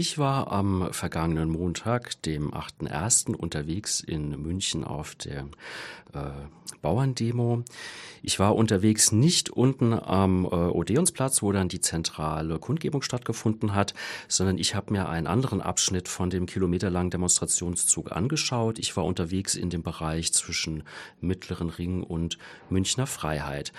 Ich war am vergangenen Montag, dem 8.1., unterwegs in München auf der äh, Bauerndemo. Ich war unterwegs nicht unten am äh, Odeonsplatz, wo dann die zentrale Kundgebung stattgefunden hat, sondern ich habe mir einen anderen Abschnitt von dem kilometerlangen Demonstrationszug angeschaut. Ich war unterwegs in dem Bereich zwischen Mittleren Ring und Münchner Freiheit.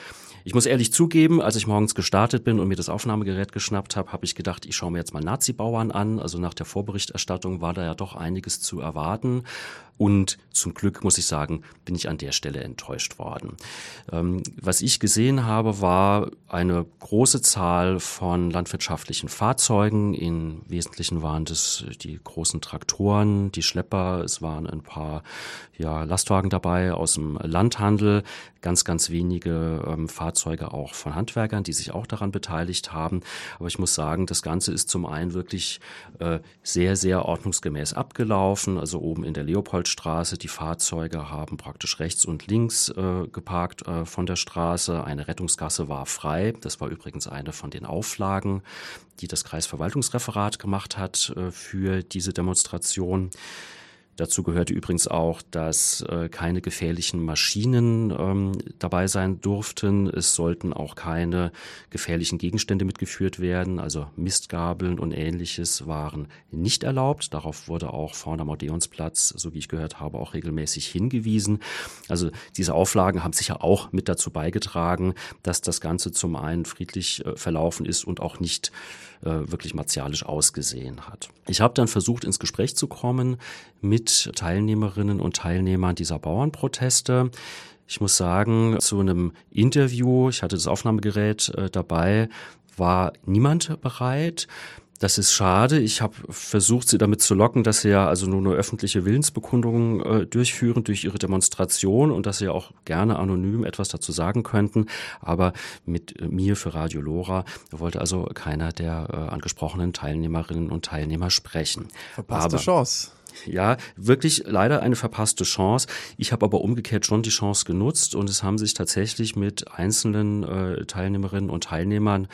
Ich muss ehrlich zugeben, als ich morgens gestartet bin und mir das Aufnahmegerät geschnappt habe, habe ich gedacht, ich schaue mir jetzt mal Nazi-Bauern an. Also nach der Vorberichterstattung war da ja doch einiges zu erwarten. Und zum Glück, muss ich sagen, bin ich an der Stelle enttäuscht worden. Ähm, was ich gesehen habe, war eine große Zahl von landwirtschaftlichen Fahrzeugen. Im Wesentlichen waren das die großen Traktoren, die Schlepper. Es waren ein paar ja, Lastwagen dabei aus dem Landhandel, ganz, ganz wenige ähm, Fahrzeuge auch von Handwerkern, die sich auch daran beteiligt haben. Aber ich muss sagen, das Ganze ist zum einen wirklich äh, sehr, sehr ordnungsgemäß abgelaufen. Also oben in der Leopoldstraße, die Fahrzeuge haben praktisch rechts und links äh, geparkt äh, von der Straße. Eine Rettungsgasse war frei. Das war übrigens eine von den Auflagen, die das Kreisverwaltungsreferat gemacht hat äh, für diese Demonstration. Dazu gehörte übrigens auch, dass äh, keine gefährlichen Maschinen ähm, dabei sein durften. Es sollten auch keine gefährlichen Gegenstände mitgeführt werden, also Mistgabeln und ähnliches waren nicht erlaubt. Darauf wurde auch vorne am Odeonsplatz, so wie ich gehört habe, auch regelmäßig hingewiesen. Also diese Auflagen haben sicher auch mit dazu beigetragen, dass das Ganze zum einen friedlich äh, verlaufen ist und auch nicht äh, wirklich martialisch ausgesehen hat. Ich habe dann versucht, ins Gespräch zu kommen mit Teilnehmerinnen und Teilnehmern dieser Bauernproteste. Ich muss sagen, zu einem Interview, ich hatte das Aufnahmegerät äh, dabei, war niemand bereit. Das ist schade. Ich habe versucht, sie damit zu locken, dass sie ja also nur eine öffentliche Willensbekundungen äh, durchführen durch ihre Demonstration und dass sie ja auch gerne anonym etwas dazu sagen könnten. Aber mit äh, mir für Radio Lora wollte also keiner der äh, angesprochenen Teilnehmerinnen und Teilnehmer sprechen. Verpasste Aber, Chance. Ja, wirklich leider eine verpasste Chance. Ich habe aber umgekehrt schon die Chance genutzt und es haben sich tatsächlich mit einzelnen äh, Teilnehmerinnen und Teilnehmern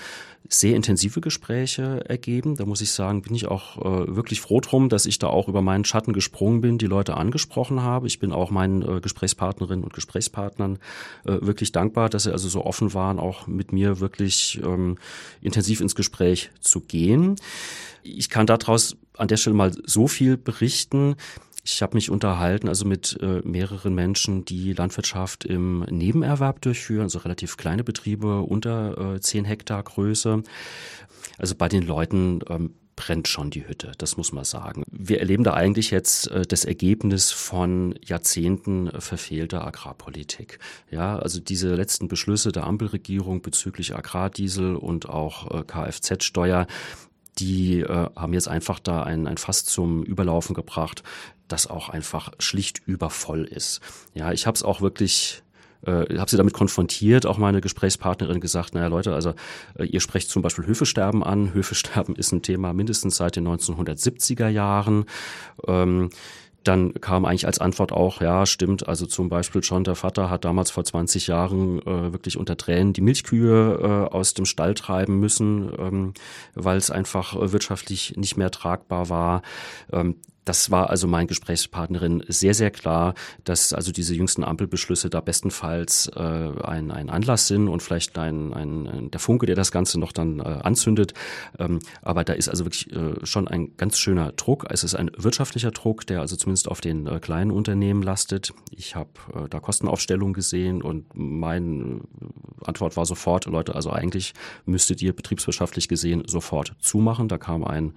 sehr intensive Gespräche ergeben. Da muss ich sagen, bin ich auch äh, wirklich froh drum, dass ich da auch über meinen Schatten gesprungen bin, die Leute angesprochen habe. Ich bin auch meinen äh, Gesprächspartnerinnen und Gesprächspartnern äh, wirklich dankbar, dass sie also so offen waren, auch mit mir wirklich ähm, intensiv ins Gespräch zu gehen. Ich kann daraus an der Stelle mal so viel berichten. Ich habe mich unterhalten, also mit äh, mehreren Menschen, die Landwirtschaft im Nebenerwerb durchführen, also relativ kleine Betriebe unter äh, 10 Hektar Größe. Also bei den Leuten ähm, brennt schon die Hütte, das muss man sagen. Wir erleben da eigentlich jetzt äh, das Ergebnis von Jahrzehnten verfehlter Agrarpolitik. Ja, also diese letzten Beschlüsse der Ampelregierung bezüglich Agrardiesel und auch äh, Kfz-Steuer, die äh, haben jetzt einfach da ein, ein Fass zum Überlaufen gebracht, das auch einfach schlicht übervoll ist. Ja, ich habe es auch wirklich äh, habe sie damit konfrontiert, auch meine Gesprächspartnerin gesagt, naja Leute, also äh, ihr sprecht zum Beispiel Höfesterben an. Höfesterben ist ein Thema mindestens seit den 1970er Jahren. Ähm, dann kam eigentlich als Antwort auch, ja, stimmt, also zum Beispiel schon der Vater hat damals vor 20 Jahren äh, wirklich unter Tränen die Milchkühe äh, aus dem Stall treiben müssen, ähm, weil es einfach äh, wirtschaftlich nicht mehr tragbar war. Ähm, das war also mein Gesprächspartnerin sehr, sehr klar, dass also diese jüngsten Ampelbeschlüsse da bestenfalls äh, ein, ein Anlass sind und vielleicht ein, ein, der Funke, der das Ganze noch dann äh, anzündet. Ähm, aber da ist also wirklich äh, schon ein ganz schöner Druck. Es ist ein wirtschaftlicher Druck, der also zumindest auf den äh, kleinen Unternehmen lastet. Ich habe äh, da Kostenaufstellung gesehen und meine äh, Antwort war sofort, Leute, also eigentlich müsstet ihr betriebswirtschaftlich gesehen sofort zumachen. Da kam ein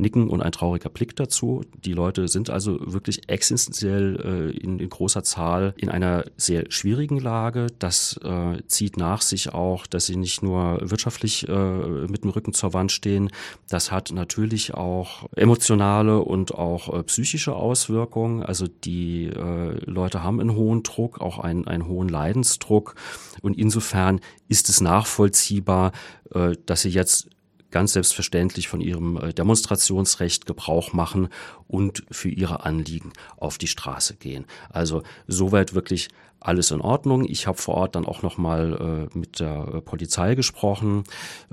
Nicken und ein trauriger Blick dazu. Die Leute sind also wirklich existenziell äh, in, in, großer Zahl in einer sehr schwierigen Lage. Das äh, zieht nach sich auch, dass sie nicht nur wirtschaftlich äh, mit dem Rücken zur Wand stehen. Das hat natürlich auch emotionale und auch äh, psychische Auswirkungen. Also die äh, Leute haben einen hohen Druck, auch einen, einen hohen Leidensdruck. Und insofern ist es nachvollziehbar, äh, dass sie jetzt ganz selbstverständlich von ihrem äh, Demonstrationsrecht Gebrauch machen und für ihre Anliegen auf die Straße gehen. Also soweit wirklich alles in Ordnung. Ich habe vor Ort dann auch noch mal äh, mit der äh, Polizei gesprochen.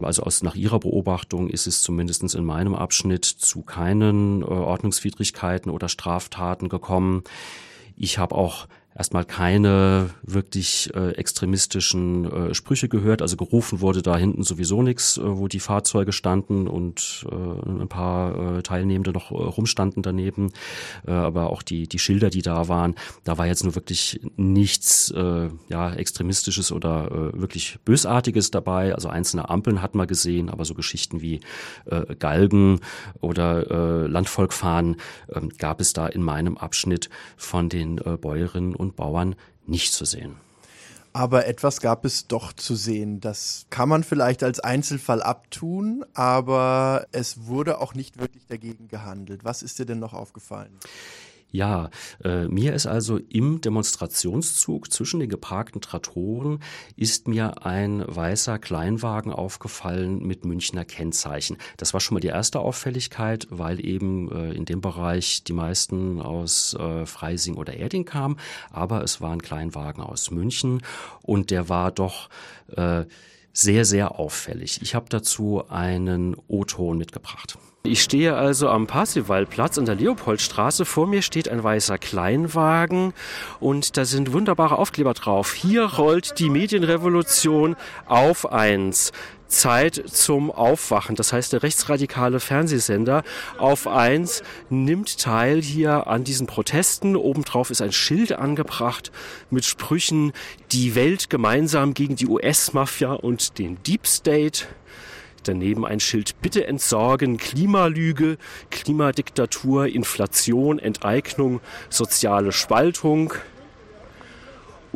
Also aus nach ihrer Beobachtung ist es zumindestens in meinem Abschnitt zu keinen äh, Ordnungswidrigkeiten oder Straftaten gekommen. Ich habe auch erstmal keine wirklich äh, extremistischen äh, Sprüche gehört. Also gerufen wurde da hinten sowieso nichts, äh, wo die Fahrzeuge standen und äh, ein paar äh, Teilnehmende noch äh, rumstanden daneben. Äh, aber auch die, die Schilder, die da waren, da war jetzt nur wirklich nichts äh, ja, Extremistisches oder äh, wirklich Bösartiges dabei. Also einzelne Ampeln hat man gesehen, aber so Geschichten wie äh, Galgen oder äh, Landvolkfahnen äh, gab es da in meinem Abschnitt von den äh, Bäuerinnen und und Bauern nicht zu sehen. Aber etwas gab es doch zu sehen. Das kann man vielleicht als Einzelfall abtun, aber es wurde auch nicht wirklich dagegen gehandelt. Was ist dir denn noch aufgefallen? Ja, äh, mir ist also im Demonstrationszug zwischen den geparkten Traktoren ist mir ein weißer Kleinwagen aufgefallen mit Münchner Kennzeichen. Das war schon mal die erste Auffälligkeit, weil eben äh, in dem Bereich die meisten aus äh, Freising oder Erding kamen, aber es war ein Kleinwagen aus München und der war doch äh, sehr, sehr auffällig. Ich habe dazu einen O-Ton mitgebracht. Ich stehe also am Parsifalplatz an der Leopoldstraße. Vor mir steht ein weißer Kleinwagen und da sind wunderbare Aufkleber drauf. Hier rollt die Medienrevolution auf eins. Zeit zum Aufwachen. Das heißt, der rechtsradikale Fernsehsender auf eins nimmt teil hier an diesen Protesten. Obendrauf ist ein Schild angebracht mit Sprüchen, die Welt gemeinsam gegen die US-Mafia und den Deep State. Daneben ein Schild Bitte entsorgen, Klimalüge, Klimadiktatur, Inflation, Enteignung, soziale Spaltung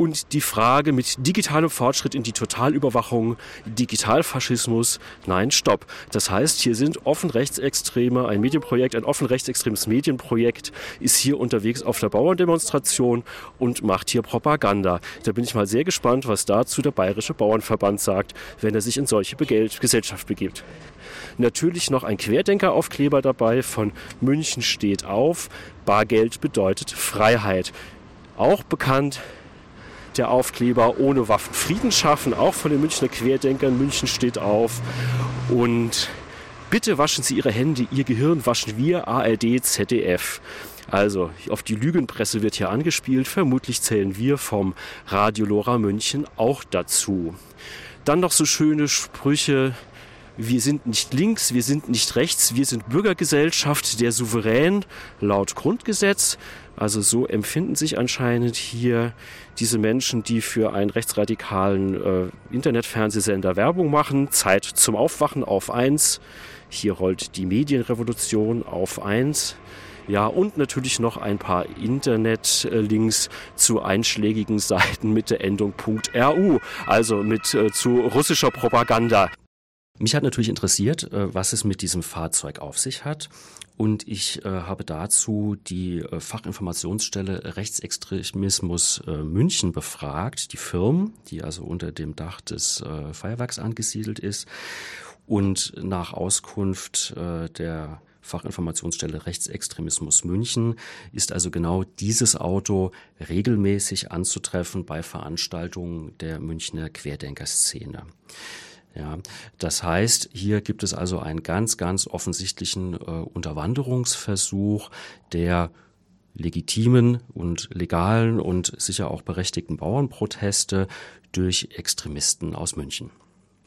und die Frage mit digitalem Fortschritt in die Totalüberwachung, Digitalfaschismus, nein, stopp. Das heißt, hier sind offen Rechtsextreme, ein Medienprojekt, ein offen rechtsextremes Medienprojekt ist hier unterwegs auf der Bauerndemonstration und macht hier Propaganda. Da bin ich mal sehr gespannt, was dazu der Bayerische Bauernverband sagt, wenn er sich in solche Gesellschaft begibt. Natürlich noch ein Querdenkeraufkleber dabei von München steht auf. Bargeld bedeutet Freiheit. Auch bekannt der Aufkleber ohne Waffen Frieden schaffen, auch von den Münchner Querdenkern. München steht auf. Und bitte waschen Sie Ihre Hände, Ihr Gehirn waschen wir, ARD, ZDF. Also auf die Lügenpresse wird hier angespielt. Vermutlich zählen wir vom Radio Lora München auch dazu. Dann noch so schöne Sprüche. Wir sind nicht links, wir sind nicht rechts, wir sind Bürgergesellschaft, der Souverän laut Grundgesetz. Also so empfinden sich anscheinend hier diese Menschen, die für einen rechtsradikalen äh, Internetfernsehsender Werbung machen. Zeit zum Aufwachen auf eins. Hier rollt die Medienrevolution auf eins. Ja, und natürlich noch ein paar Internetlinks zu einschlägigen Seiten mit der Endung .ru, also mit äh, zu russischer Propaganda. Mich hat natürlich interessiert, äh, was es mit diesem Fahrzeug auf sich hat. Und ich äh, habe dazu die äh, Fachinformationsstelle Rechtsextremismus München befragt, die Firmen, die also unter dem Dach des Feuerwerks angesiedelt ist. Und nach Auskunft der Fachinformationsstelle Rechtsextremismus München ist also genau dieses Auto regelmäßig anzutreffen bei Veranstaltungen der Münchner Querdenkerszene. Ja, das heißt, hier gibt es also einen ganz, ganz offensichtlichen äh, Unterwanderungsversuch der legitimen und legalen und sicher auch berechtigten Bauernproteste durch Extremisten aus München.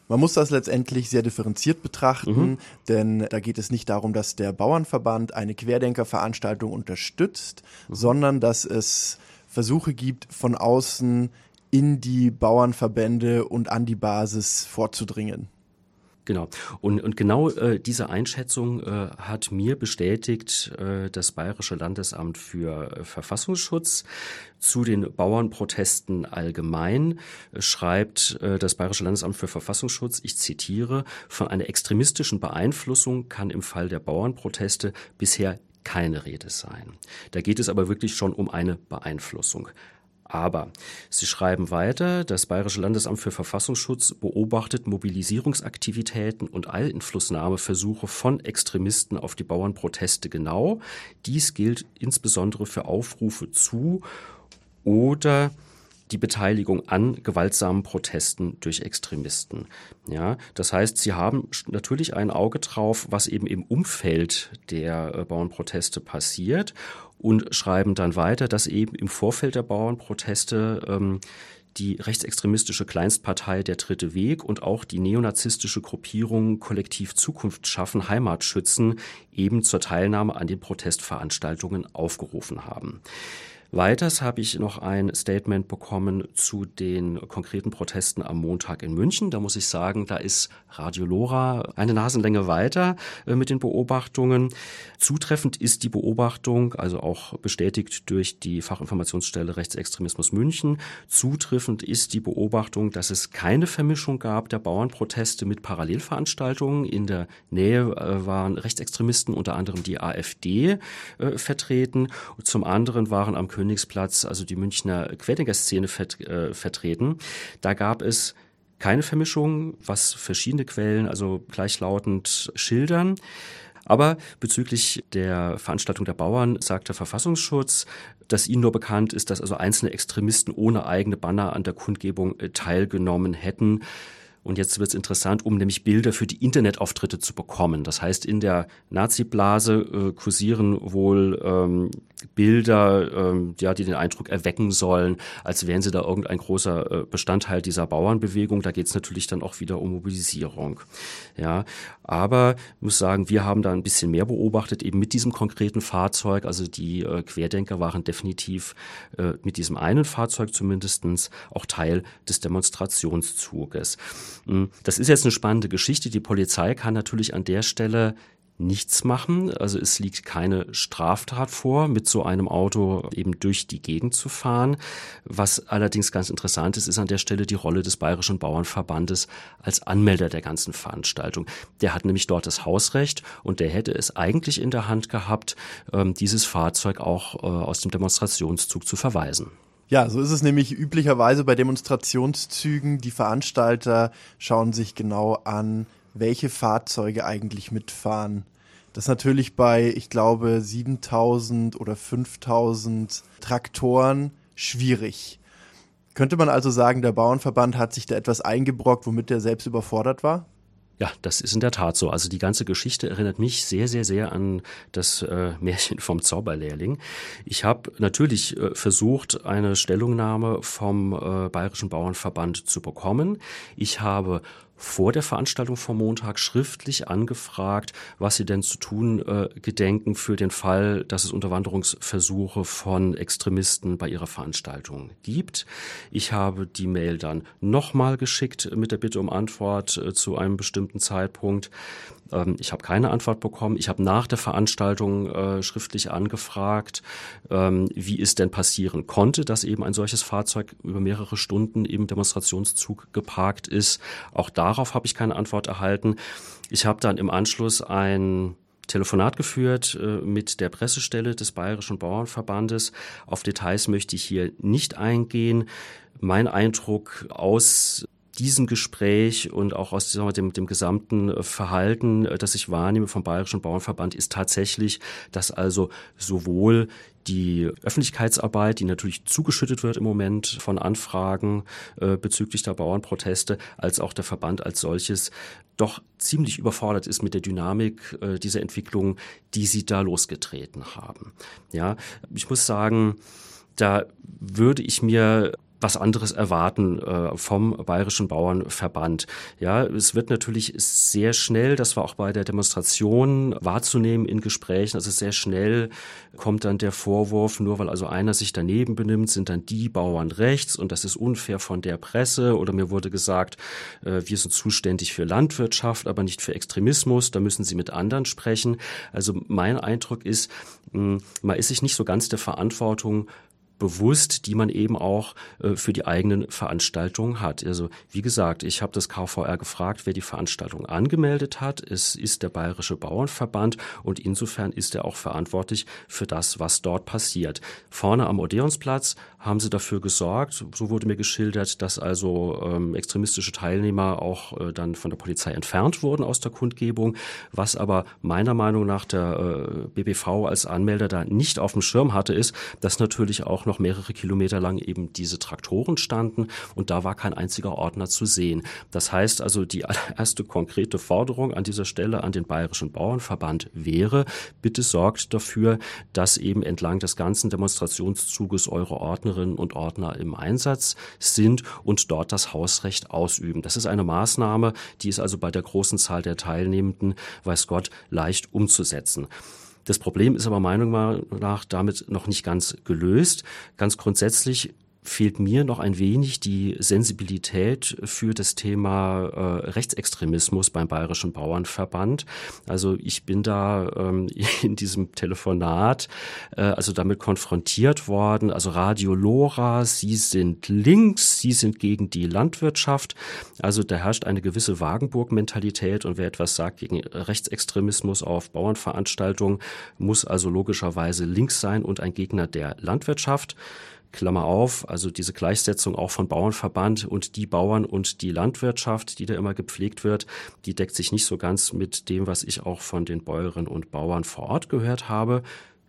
Man muss das letztendlich sehr differenziert betrachten, mhm. denn da geht es nicht darum, dass der Bauernverband eine Querdenkerveranstaltung unterstützt, mhm. sondern dass es Versuche gibt, von außen in die Bauernverbände und an die Basis vorzudringen. Genau. Und, und genau äh, diese Einschätzung äh, hat mir bestätigt äh, das Bayerische Landesamt für äh, Verfassungsschutz. Zu den Bauernprotesten allgemein äh, schreibt äh, das Bayerische Landesamt für Verfassungsschutz, ich zitiere, von einer extremistischen Beeinflussung kann im Fall der Bauernproteste bisher keine Rede sein. Da geht es aber wirklich schon um eine Beeinflussung. Aber Sie schreiben weiter, das Bayerische Landesamt für Verfassungsschutz beobachtet Mobilisierungsaktivitäten und Einflussnahmeversuche von Extremisten auf die Bauernproteste genau. Dies gilt insbesondere für Aufrufe zu oder die Beteiligung an gewaltsamen Protesten durch Extremisten. Ja, das heißt, sie haben natürlich ein Auge drauf, was eben im Umfeld der äh, Bauernproteste passiert und schreiben dann weiter, dass eben im Vorfeld der Bauernproteste ähm, die rechtsextremistische Kleinstpartei Der Dritte Weg und auch die neonazistische Gruppierung Kollektiv Zukunft schaffen, Heimatschützen eben zur Teilnahme an den Protestveranstaltungen aufgerufen haben. Weiters habe ich noch ein Statement bekommen zu den konkreten Protesten am Montag in München. Da muss ich sagen, da ist Radio Lora eine Nasenlänge weiter äh, mit den Beobachtungen. Zutreffend ist die Beobachtung, also auch bestätigt durch die Fachinformationsstelle Rechtsextremismus München, zutreffend ist die Beobachtung, dass es keine Vermischung gab der Bauernproteste mit Parallelveranstaltungen. In der Nähe äh, waren Rechtsextremisten, unter anderem die AfD, äh, vertreten. Zum anderen waren am König Königsplatz, also die Münchner Querdenker-Szene vert, äh, vertreten. Da gab es keine Vermischung, was verschiedene Quellen, also gleichlautend schildern. Aber bezüglich der Veranstaltung der Bauern sagt der Verfassungsschutz, dass ihnen nur bekannt ist, dass also einzelne Extremisten ohne eigene Banner an der Kundgebung äh, teilgenommen hätten. Und jetzt wird es interessant, um nämlich Bilder für die Internetauftritte zu bekommen. Das heißt, in der Nazi-Blase äh, kursieren wohl ähm, Bilder, ähm, ja, die den Eindruck erwecken sollen, als wären sie da irgendein großer äh, Bestandteil dieser Bauernbewegung. Da geht es natürlich dann auch wieder um Mobilisierung. Ja, aber ich muss sagen, wir haben da ein bisschen mehr beobachtet, eben mit diesem konkreten Fahrzeug. Also die äh, Querdenker waren definitiv äh, mit diesem einen Fahrzeug zumindestens auch Teil des Demonstrationszuges. Hm, das ist jetzt eine spannende Geschichte. Die Polizei kann natürlich an der Stelle nichts machen. Also es liegt keine Straftat vor, mit so einem Auto eben durch die Gegend zu fahren. Was allerdings ganz interessant ist, ist an der Stelle die Rolle des Bayerischen Bauernverbandes als Anmelder der ganzen Veranstaltung. Der hat nämlich dort das Hausrecht und der hätte es eigentlich in der Hand gehabt, ähm, dieses Fahrzeug auch äh, aus dem Demonstrationszug zu verweisen. Ja, so ist es nämlich üblicherweise bei Demonstrationszügen. Die Veranstalter schauen sich genau an, welche Fahrzeuge eigentlich mitfahren. Das natürlich bei, ich glaube, 7000 oder 5000 Traktoren schwierig. Könnte man also sagen, der Bauernverband hat sich da etwas eingebrockt, womit er selbst überfordert war? Ja, das ist in der Tat so. Also die ganze Geschichte erinnert mich sehr, sehr, sehr an das äh, Märchen vom Zauberlehrling. Ich habe natürlich äh, versucht, eine Stellungnahme vom äh, Bayerischen Bauernverband zu bekommen. Ich habe vor der Veranstaltung vom Montag schriftlich angefragt, was sie denn zu tun äh, gedenken für den Fall, dass es Unterwanderungsversuche von Extremisten bei ihrer Veranstaltung gibt. Ich habe die Mail dann nochmal geschickt mit der Bitte um Antwort äh, zu einem bestimmten Zeitpunkt. Ähm, ich habe keine Antwort bekommen. Ich habe nach der Veranstaltung äh, schriftlich angefragt, ähm, wie es denn passieren konnte, dass eben ein solches Fahrzeug über mehrere Stunden im Demonstrationszug geparkt ist. Auch darauf habe ich keine Antwort erhalten. Ich habe dann im Anschluss ein Telefonat geführt äh, mit der Pressestelle des Bayerischen Bauernverbandes. Auf Details möchte ich hier nicht eingehen. Mein Eindruck aus diesem Gespräch und auch aus wir, dem, dem gesamten äh, Verhalten, äh, das ich wahrnehme vom Bayerischen Bauernverband, ist tatsächlich, dass also sowohl die Öffentlichkeitsarbeit, die natürlich zugeschüttet wird im Moment von Anfragen äh, bezüglich der Bauernproteste, als auch der Verband als solches doch ziemlich überfordert ist mit der Dynamik äh, dieser Entwicklung, die sie da losgetreten haben. Ja, ich muss sagen, da würde ich mir was anderes erwarten äh, vom Bayerischen Bauernverband. Ja, es wird natürlich sehr schnell, das war auch bei der Demonstration wahrzunehmen in Gesprächen, also sehr schnell kommt dann der Vorwurf, nur weil also einer sich daneben benimmt, sind dann die Bauern rechts und das ist unfair von der Presse oder mir wurde gesagt, äh, wir sind zuständig für Landwirtschaft, aber nicht für Extremismus, da müssen sie mit anderen sprechen. Also mein Eindruck ist, mh, man ist sich nicht so ganz der Verantwortung bewusst, die man eben auch äh, für die eigenen Veranstaltungen hat. Also wie gesagt, ich habe das KVR gefragt, wer die Veranstaltung angemeldet hat. Es ist der Bayerische Bauernverband und insofern ist er auch verantwortlich für das, was dort passiert. Vorne am Odeonsplatz haben sie dafür gesorgt, so wurde mir geschildert, dass also ähm, extremistische Teilnehmer auch äh, dann von der Polizei entfernt wurden aus der Kundgebung, was aber meiner Meinung nach der äh, BBV als Anmelder da nicht auf dem Schirm hatte, ist, dass natürlich auch noch mehrere Kilometer lang eben diese Traktoren standen und da war kein einziger Ordner zu sehen. Das heißt also, die allererste konkrete Forderung an dieser Stelle an den Bayerischen Bauernverband wäre, bitte sorgt dafür, dass eben entlang des ganzen Demonstrationszuges eure Ordnerinnen und Ordner im Einsatz sind und dort das Hausrecht ausüben. Das ist eine Maßnahme, die ist also bei der großen Zahl der Teilnehmenden, weiß Gott, leicht umzusetzen. Das Problem ist aber meiner Meinung nach damit noch nicht ganz gelöst. Ganz grundsätzlich fehlt mir noch ein wenig die Sensibilität für das Thema äh, Rechtsextremismus beim Bayerischen Bauernverband. Also ich bin da ähm, in diesem Telefonat äh, also damit konfrontiert worden. Also Radio Lora, Sie sind links, Sie sind gegen die Landwirtschaft. Also da herrscht eine gewisse Wagenburg-Mentalität und wer etwas sagt gegen Rechtsextremismus auf Bauernveranstaltungen, muss also logischerweise links sein und ein Gegner der Landwirtschaft. Klammer auf, also diese Gleichsetzung auch von Bauernverband und die Bauern und die Landwirtschaft, die da immer gepflegt wird, die deckt sich nicht so ganz mit dem, was ich auch von den Bäuerinnen und Bauern vor Ort gehört habe.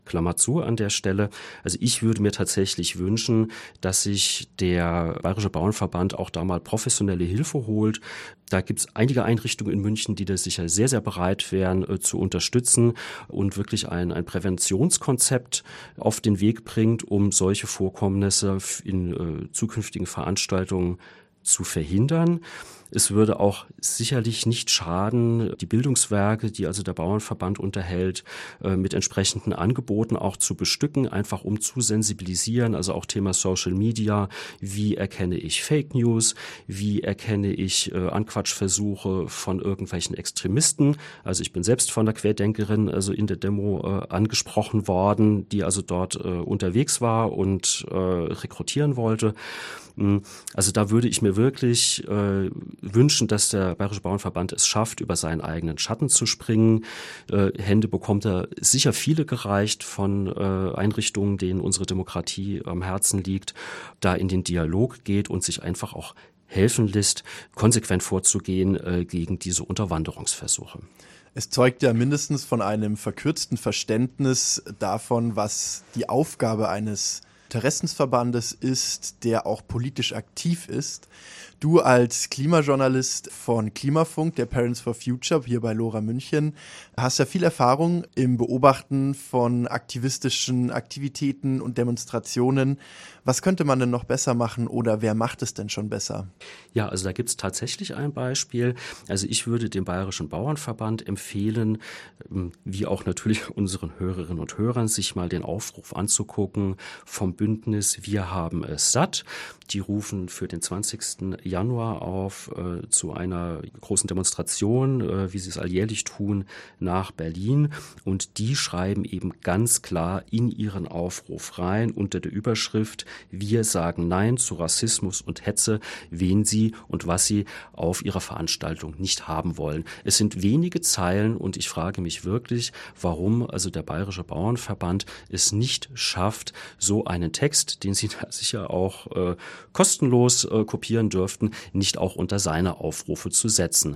Klammer zu an der Stelle. Also ich würde mir tatsächlich wünschen, dass sich der Bayerische Bauernverband auch da mal professionelle Hilfe holt. Da gibt es einige Einrichtungen in München, die da sicher sehr, sehr bereit wären äh, zu unterstützen und wirklich ein, ein Präventionskonzept auf den Weg bringt, um solche Vorkommnisse in äh, zukünftigen Veranstaltungen zu verhindern. Es würde auch sicherlich nicht schaden, die Bildungswerke, die also der Bauernverband unterhält, äh, mit entsprechenden Angeboten auch zu bestücken, einfach um zu sensibilisieren. Also auch Thema Social Media. Wie erkenne ich Fake News? Wie erkenne ich äh, Anquatschversuche von irgendwelchen Extremisten? Also ich bin selbst von der Querdenkerin also in der Demo äh, angesprochen worden, die also dort unterwegs war und rekrutieren wollte. Hm, also da würde ich mir wirklich wünschen, dass der Bayerische Bauernverband es schafft, über seinen eigenen Schatten zu springen. Äh, Hände bekommt er sicher viele gereicht von äh, Einrichtungen, denen unsere Demokratie am Herzen liegt, da in den Dialog geht und sich einfach auch helfen lässt, konsequent vorzugehen äh, gegen diese Unterwanderungsversuche. Es zeugt ja mindestens von einem verkürzten Verständnis davon, was die Aufgabe eines Interessensverbandes ist, der auch politisch aktiv ist. Du als Klimajournalist von Klimafunk, der Parents for Future hier bei Lora München, hast ja viel Erfahrung im Beobachten von aktivistischen Aktivitäten und Demonstrationen. Was könnte man denn noch besser machen oder wer macht es denn schon besser? Ja, also da gibt es tatsächlich ein Beispiel. Also ich würde dem Bayerischen Bauernverband empfehlen, ähm, wie auch natürlich unseren Hörerinnen und Hörern, sich mal den Aufruf anzugucken vom Bündnis Wir haben es satt. Die rufen für den 20. Januar auf äh, zu einer großen Demonstration, äh, wie sie es alljährlich tun, nach Berlin. Und die schreiben eben ganz klar in ihren Aufruf rein unter der Überschrift wir sagen Nein zu Rassismus und Hetze, wen sie und was sie auf ihrer Veranstaltung nicht haben wollen. Es sind wenige Zeilen und ich frage mich wirklich, warum also der Bayerische Bauernverband es nicht schafft, so einen Text, den sie da sicher auch äh, kostenlos äh, kopieren dürften, nicht auch unter seine Aufrufe zu setzen.